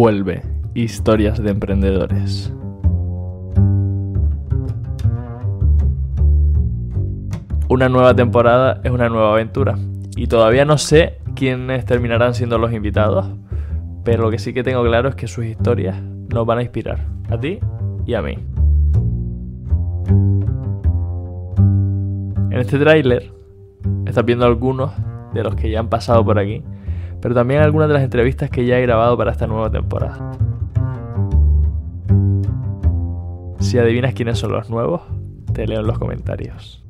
vuelve Historias de Emprendedores. Una nueva temporada es una nueva aventura y todavía no sé quiénes terminarán siendo los invitados, pero lo que sí que tengo claro es que sus historias nos van a inspirar a ti y a mí. En este tráiler estás viendo algunos de los que ya han pasado por aquí, pero también algunas de las entrevistas que ya he grabado para esta nueva temporada. Si adivinas quiénes son los nuevos, te leo en los comentarios.